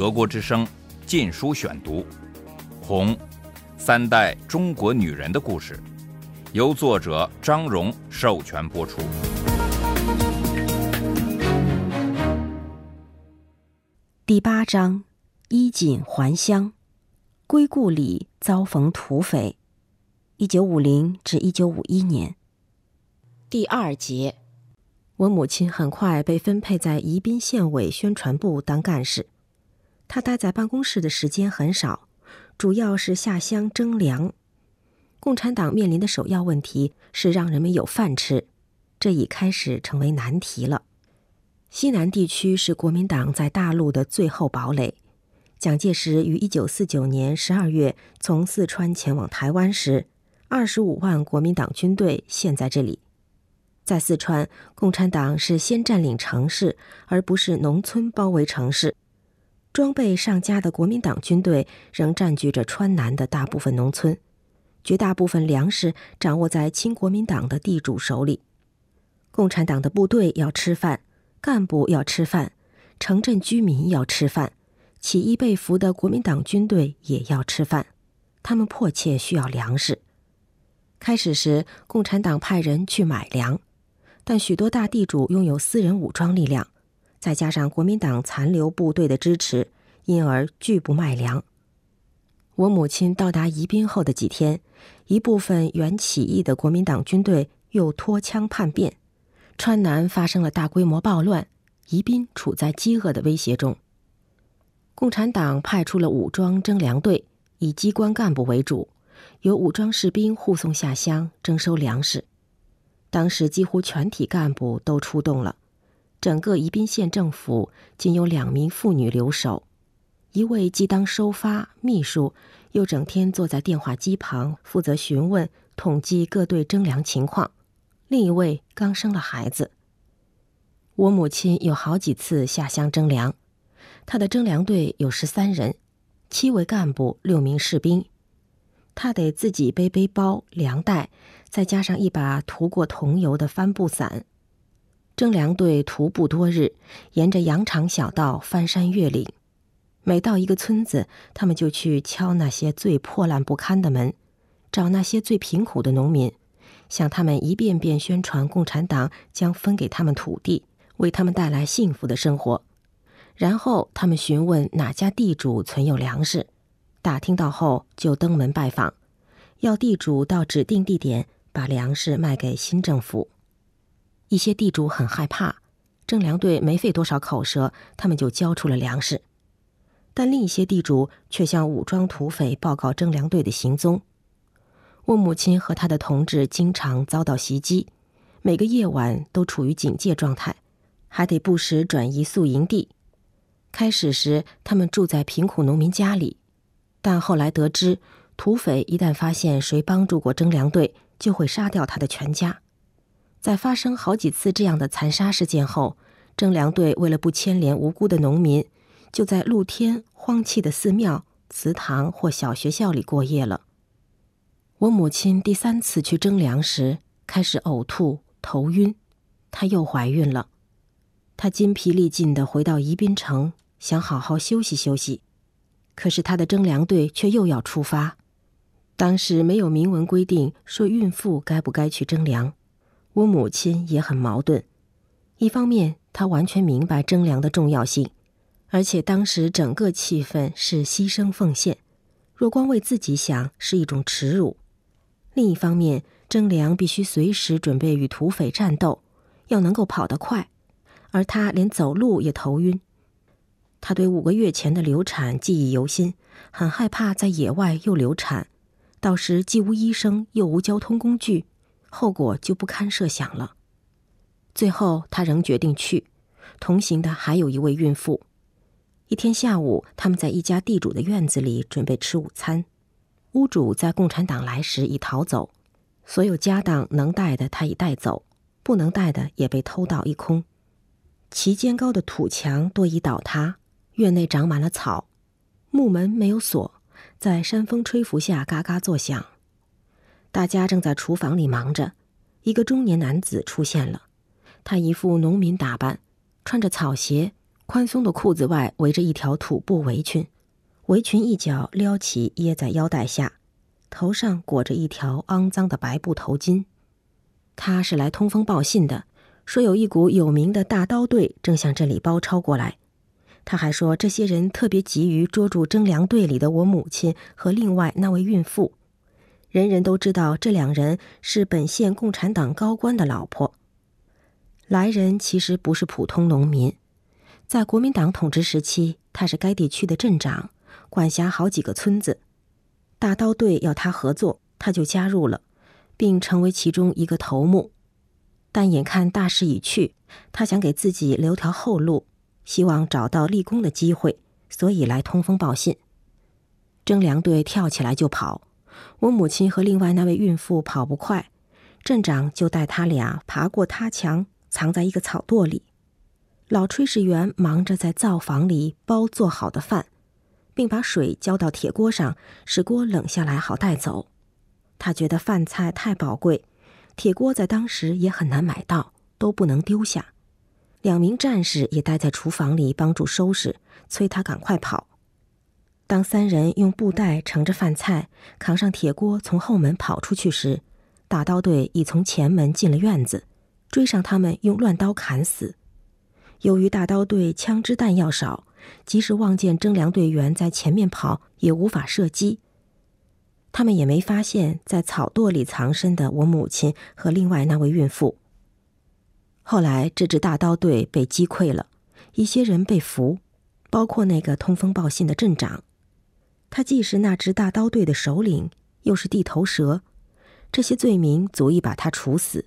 德国之声《禁书选读》，《红》，三代中国女人的故事，由作者张荣授权播出。第八章：衣锦还乡，归故里遭逢土匪。一九五零至一九五一年。第二节，我母亲很快被分配在宜宾县委宣传部当干事。他待在办公室的时间很少，主要是下乡征粮。共产党面临的首要问题是让人们有饭吃，这已开始成为难题了。西南地区是国民党在大陆的最后堡垒。蒋介石于一九四九年十二月从四川前往台湾时。二十五万国民党军队陷在这里，在四川，共产党是先占领城市，而不是农村包围城市。装备上佳的国民党军队仍占据着川南的大部分农村，绝大部分粮食掌握在亲国民党的地主手里。共产党的部队要吃饭，干部要吃饭，城镇居民要吃饭，起义被俘的国民党军队也要吃饭，他们迫切需要粮食。开始时，共产党派人去买粮，但许多大地主拥有私人武装力量，再加上国民党残留部队的支持，因而拒不卖粮。我母亲到达宜宾后的几天，一部分原起义的国民党军队又脱枪叛变，川南发生了大规模暴乱，宜宾处在饥饿的威胁中。共产党派出了武装征粮队，以机关干部为主。由武装士兵护送下乡征收粮食，当时几乎全体干部都出动了。整个宜宾县政府仅有两名妇女留守，一位既当收发秘书，又整天坐在电话机旁负责询问、统计各队征粮情况；另一位刚生了孩子。我母亲有好几次下乡征粮，她的征粮队有十三人，七位干部，六名士兵。他得自己背背包、粮袋，再加上一把涂过桐油的帆布伞。征粮队徒步多日，沿着羊肠小道翻山越岭。每到一个村子，他们就去敲那些最破烂不堪的门，找那些最贫苦的农民，向他们一遍遍宣传共产党将分给他们土地，为他们带来幸福的生活。然后他们询问哪家地主存有粮食。打听到后，就登门拜访，要地主到指定地点把粮食卖给新政府。一些地主很害怕，征粮队没费多少口舌，他们就交出了粮食。但另一些地主却向武装土匪报告征粮队的行踪。我母亲和她的同志经常遭到袭击，每个夜晚都处于警戒状态，还得不时转移宿营地。开始时，他们住在贫苦农民家里。但后来得知，土匪一旦发现谁帮助过征粮队，就会杀掉他的全家。在发生好几次这样的残杀事件后，征粮队为了不牵连无辜的农民，就在露天荒弃的寺庙、祠堂或小学校里过夜了。我母亲第三次去征粮时，开始呕吐、头晕，她又怀孕了。她筋疲力尽地回到宜宾城，想好好休息休息。可是她的征粮队却又要出发，当时没有明文规定说孕妇该不该去征粮，我母亲也很矛盾。一方面，她完全明白征粮的重要性，而且当时整个气氛是牺牲奉献，若光为自己想是一种耻辱；另一方面，征粮必须随时准备与土匪战斗，要能够跑得快，而他连走路也头晕。他对五个月前的流产记忆犹新，很害怕在野外又流产，到时既无医生又无交通工具，后果就不堪设想了。最后，他仍决定去，同行的还有一位孕妇。一天下午，他们在一家地主的院子里准备吃午餐，屋主在共产党来时已逃走，所有家当能带的他已带走，不能带的也被偷盗一空。其间高的土墙多已倒塌。院内长满了草，木门没有锁，在山风吹拂下嘎嘎作响。大家正在厨房里忙着，一个中年男子出现了。他一副农民打扮，穿着草鞋，宽松的裤子外围着一条土布围裙，围裙一角撩起掖在腰带下，头上裹着一条肮脏的白布头巾。他是来通风报信的，说有一股有名的大刀队正向这里包抄过来。他还说，这些人特别急于捉住征粮队里的我母亲和另外那位孕妇。人人都知道，这两人是本县共产党高官的老婆。来人其实不是普通农民，在国民党统治时期，他是该地区的镇长，管辖好几个村子。大刀队要他合作，他就加入了，并成为其中一个头目。但眼看大势已去，他想给自己留条后路，希望找到立功的机会，所以来通风报信。征粮队跳起来就跑。我母亲和另外那位孕妇跑不快，镇长就带他俩爬过塌墙，藏在一个草垛里。老炊事员忙着在灶房里包做好的饭，并把水浇到铁锅上，使锅冷下来好带走。他觉得饭菜太宝贵，铁锅在当时也很难买到，都不能丢下。两名战士也待在厨房里帮助收拾，催他赶快跑。当三人用布袋盛着饭菜，扛上铁锅从后门跑出去时，大刀队已从前门进了院子，追上他们，用乱刀砍死。由于大刀队枪支弹药少，即使望见征粮队员在前面跑，也无法射击。他们也没发现，在草垛里藏身的我母亲和另外那位孕妇。后来，这支大刀队被击溃了，一些人被俘，包括那个通风报信的镇长。他既是那支大刀队的首领，又是地头蛇，这些罪名足以把他处死。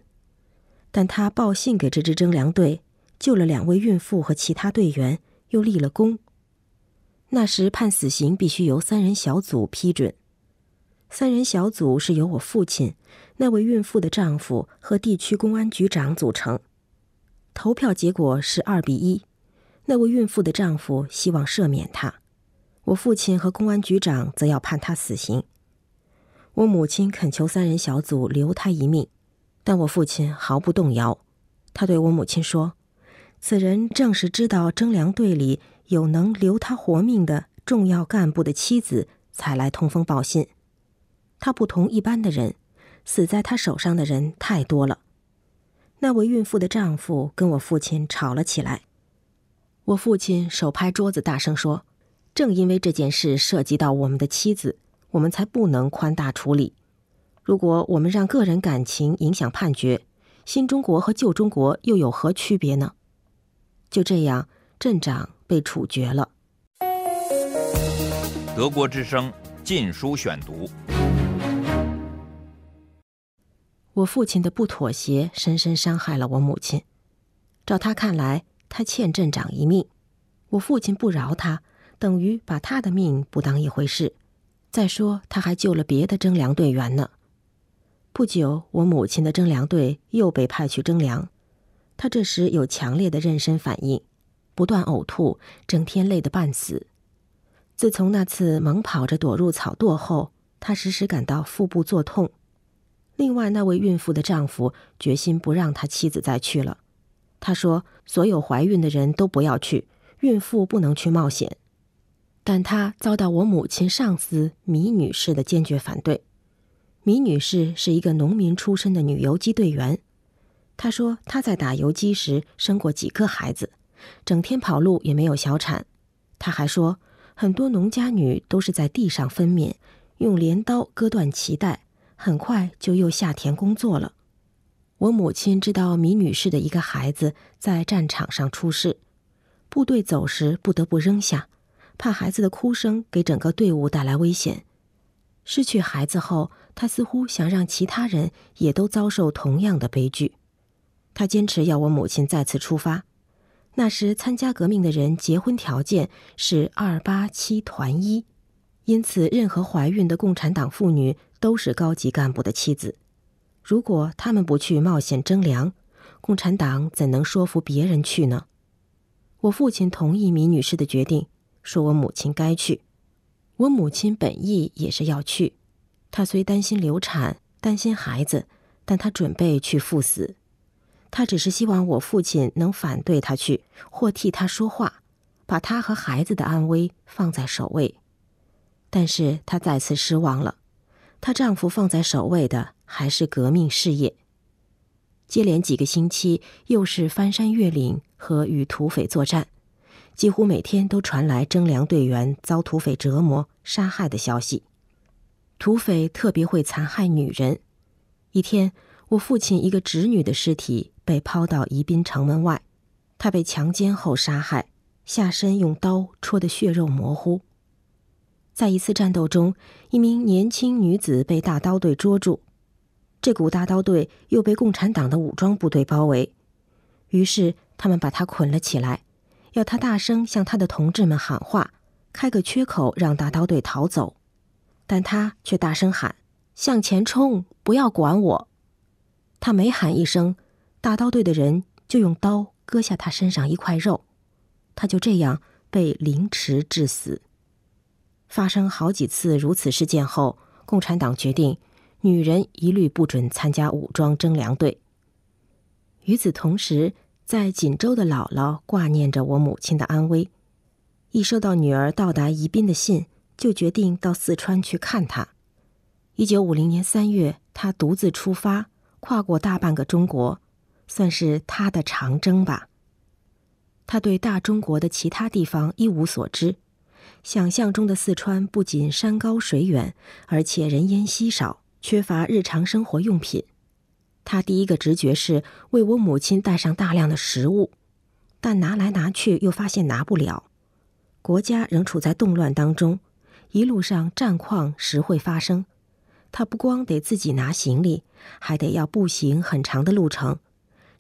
但他报信给这支征粮队，救了两位孕妇和其他队员，又立了功。那时判死刑必须由三人小组批准，三人小组是由我父亲、那位孕妇的丈夫和地区公安局长组成。投票结果是二比一，那位孕妇的丈夫希望赦免他。我父亲和公安局长则要判他死刑。我母亲恳求三人小组留他一命，但我父亲毫不动摇。他对我母亲说：“此人正是知道征粮队里有能留他活命的重要干部的妻子，才来通风报信。他不同一般的人，死在他手上的人太多了。”那位孕妇的丈夫跟我父亲吵了起来。我父亲手拍桌子，大声说。正因为这件事涉及到我们的妻子，我们才不能宽大处理。如果我们让个人感情影响判决，新中国和旧中国又有何区别呢？就这样，镇长被处决了。德国之声《禁书选读》。我父亲的不妥协，深深伤害了我母亲。照他看来，他欠镇长一命。我父亲不饶他。等于把他的命不当一回事。再说，他还救了别的征粮队员呢。不久，我母亲的征粮队又被派去征粮，他这时有强烈的妊娠反应，不断呕吐，整天累得半死。自从那次猛跑着躲入草垛后，他时时感到腹部作痛。另外，那位孕妇的丈夫决心不让他妻子再去了。他说：“所有怀孕的人都不要去，孕妇不能去冒险。”但他遭到我母亲上司米女士的坚决反对。米女士是一个农民出身的女游击队员。她说她在打游击时生过几个孩子，整天跑路也没有小产。她还说，很多农家女都是在地上分娩，用镰刀割断脐带，很快就又下田工作了。我母亲知道米女士的一个孩子在战场上出事，部队走时不得不扔下。怕孩子的哭声给整个队伍带来危险，失去孩子后，他似乎想让其他人也都遭受同样的悲剧。他坚持要我母亲再次出发。那时参加革命的人结婚条件是二八七团一，因此任何怀孕的共产党妇女都是高级干部的妻子。如果他们不去冒险征粮，共产党怎能说服别人去呢？我父亲同意米女士的决定。说我母亲该去，我母亲本意也是要去。她虽担心流产，担心孩子，但她准备去赴死。她只是希望我父亲能反对她去，或替她说话，把她和孩子的安危放在首位。但是她再次失望了，她丈夫放在首位的还是革命事业。接连几个星期，又是翻山越岭和与土匪作战，几乎每天都传来征粮队员遭土匪折磨、杀害的消息。土匪特别会残害女人。一天，我父亲一个侄女的尸体被抛到宜宾城门外，她被强奸后杀害，下身用刀戳得血肉模糊。在一次战斗中，一名年轻女子被大刀队捉住。这股大刀队又被共产党的武装部队包围，于是他们把她捆了起来，要他大声向他的同志们喊话，开个缺口让大刀队逃走。但他却大声喊：“向前冲，不要管我！”他每喊一声，大刀队的人就用刀割下他身上一块肉，他就这样被凌迟致死。发生好几次如此事件后，共产党决定。女人一律不准参加武装征粮队。与此同时，在锦州的姥姥挂念着我母亲的安危，一收到女儿到达宜宾的信，就决定到四川去看她。一九五零年三月，她独自出发，跨过大半个中国，算是她的长征吧。她对大中国的其他地方一无所知，想象中的四川不仅山高水远，而且人烟稀少。缺乏日常生活用品，他第一个直觉是为我母亲带上大量的食物，但拿来拿去又发现拿不了。国家仍处在动乱当中，一路上战况时会发生。他不光得自己拿行李，还得要步行很长的路程，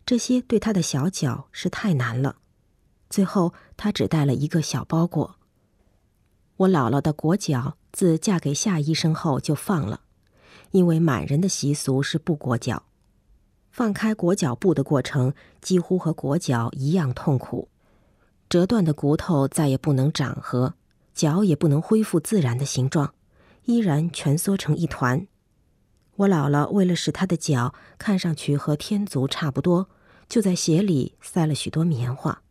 这些对他的小脚是太难了。最后，他只带了一个小包裹。我姥姥的裹脚自嫁给夏医生后就放了。因为满人的习俗是不裹脚，放开裹脚布的过程几乎和裹脚一样痛苦，折断的骨头再也不能长合，脚也不能恢复自然的形状，依然蜷缩成一团。我姥姥为了使她的脚看上去和天足差不多，就在鞋里塞了许多棉花。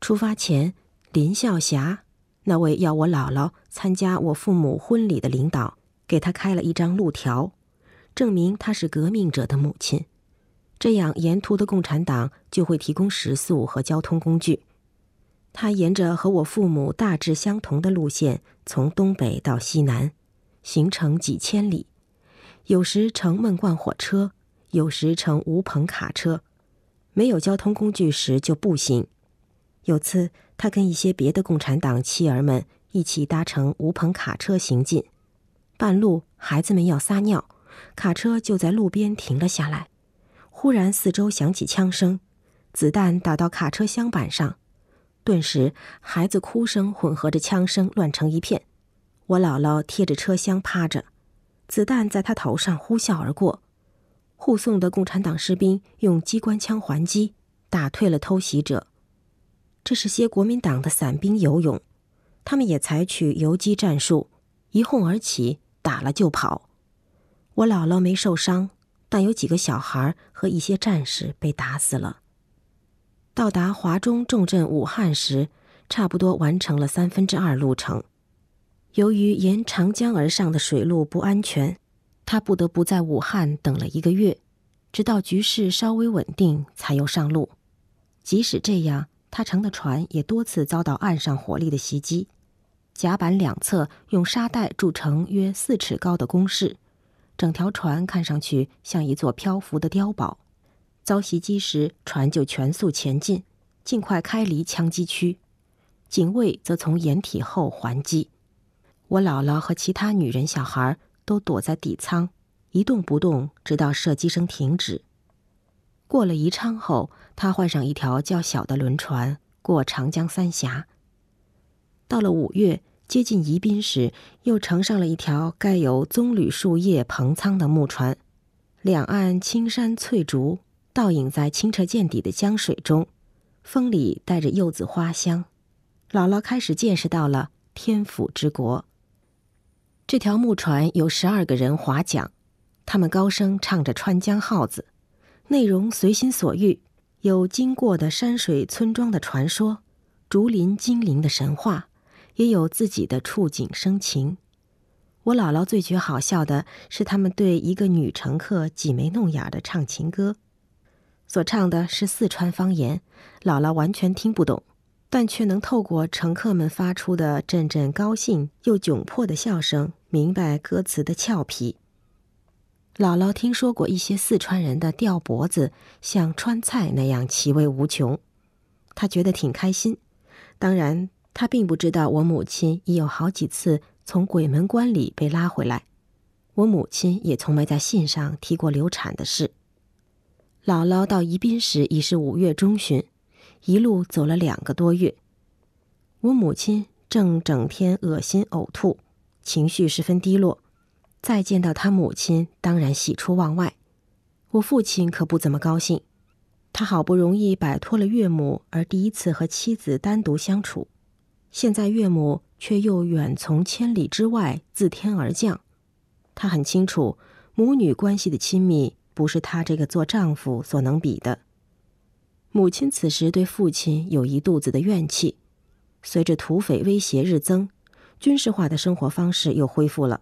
出发前，林孝霞那位要我姥姥参加我父母婚礼的领导。给他开了一张路条，证明她是革命者的母亲。这样，沿途的共产党就会提供食宿和交通工具。他沿着和我父母大致相同的路线，从东北到西南，行程几千里。有时乘闷罐火车，有时乘无棚卡车。没有交通工具时就步行。有次，他跟一些别的共产党妻儿们一起搭乘无棚卡车行进。半路，孩子们要撒尿，卡车就在路边停了下来。忽然，四周响起枪声，子弹打到卡车厢板上，顿时，孩子哭声混合着枪声乱成一片。我姥姥贴着车厢趴着，子弹在她头上呼啸而过。护送的共产党士兵用机关枪还击，打退了偷袭者。这是些国民党的散兵游勇，他们也采取游击战术，一哄而起。打了就跑，我姥姥没受伤，但有几个小孩和一些战士被打死了。到达华中重镇武汉时，差不多完成了三分之二路程。由于沿长江而上的水路不安全，他不得不在武汉等了一个月，直到局势稍微稳定才又上路。即使这样，他乘的船也多次遭到岸上火力的袭击。甲板两侧用沙袋筑成约四尺高的工事，整条船看上去像一座漂浮的碉堡。遭袭击时，船就全速前进，尽快开离枪击区。警卫则从掩体后还击。我姥姥和其他女人、小孩都躲在底舱，一动不动，直到射击声停止。过了宜昌后，他换上一条较小的轮船，过长江三峡。到了五月。接近宜宾时，又乘上了一条盖有棕榈树叶棚舱的木船，两岸青山翠竹，倒影在清澈见底的江水中，风里带着柚子花香。姥姥开始见识到了天府之国。这条木船有十二个人划桨，他们高声唱着《川江号子》，内容随心所欲，有经过的山水村庄的传说。竹林精灵的神话，也有自己的触景生情。我姥姥最觉好笑的是，他们对一个女乘客挤眉弄眼的唱情歌，所唱的是四川方言，姥姥完全听不懂，但却能透过乘客们发出的阵阵高兴又窘迫的笑声，明白歌词的俏皮。姥姥听说过一些四川人的吊脖子像川菜那样奇味无穷，她觉得挺开心。当然，他并不知道我母亲已有好几次。从鬼门关里被拉回来，我母亲也从没在信上提过流产的事。姥姥到宜宾时已是五月中旬，一路走了两个多月。我母亲正整天恶心呕吐，情绪十分低落。再见到他母亲，当然喜出望外。我父亲可不怎么高兴，他好不容易摆脱了岳母，而第一次和妻子单独相处，现在岳母。却又远从千里之外自天而降，他很清楚，母女关系的亲密不是他这个做丈夫所能比的。母亲此时对父亲有一肚子的怨气，随着土匪威胁日增，军事化的生活方式又恢复了，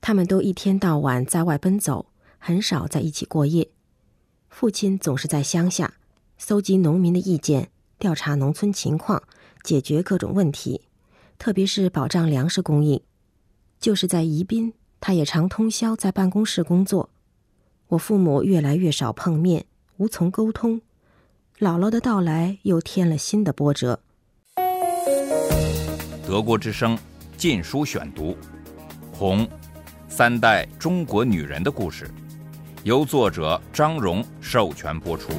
他们都一天到晚在外奔走，很少在一起过夜。父亲总是在乡下，搜集农民的意见，调查农村情况，解决各种问题。特别是保障粮食供应，就是在宜宾，他也常通宵在办公室工作。我父母越来越少碰面，无从沟通。姥姥的到来又添了新的波折。德国之声《禁书选读》，《红》，三代中国女人的故事，由作者张荣授权播出。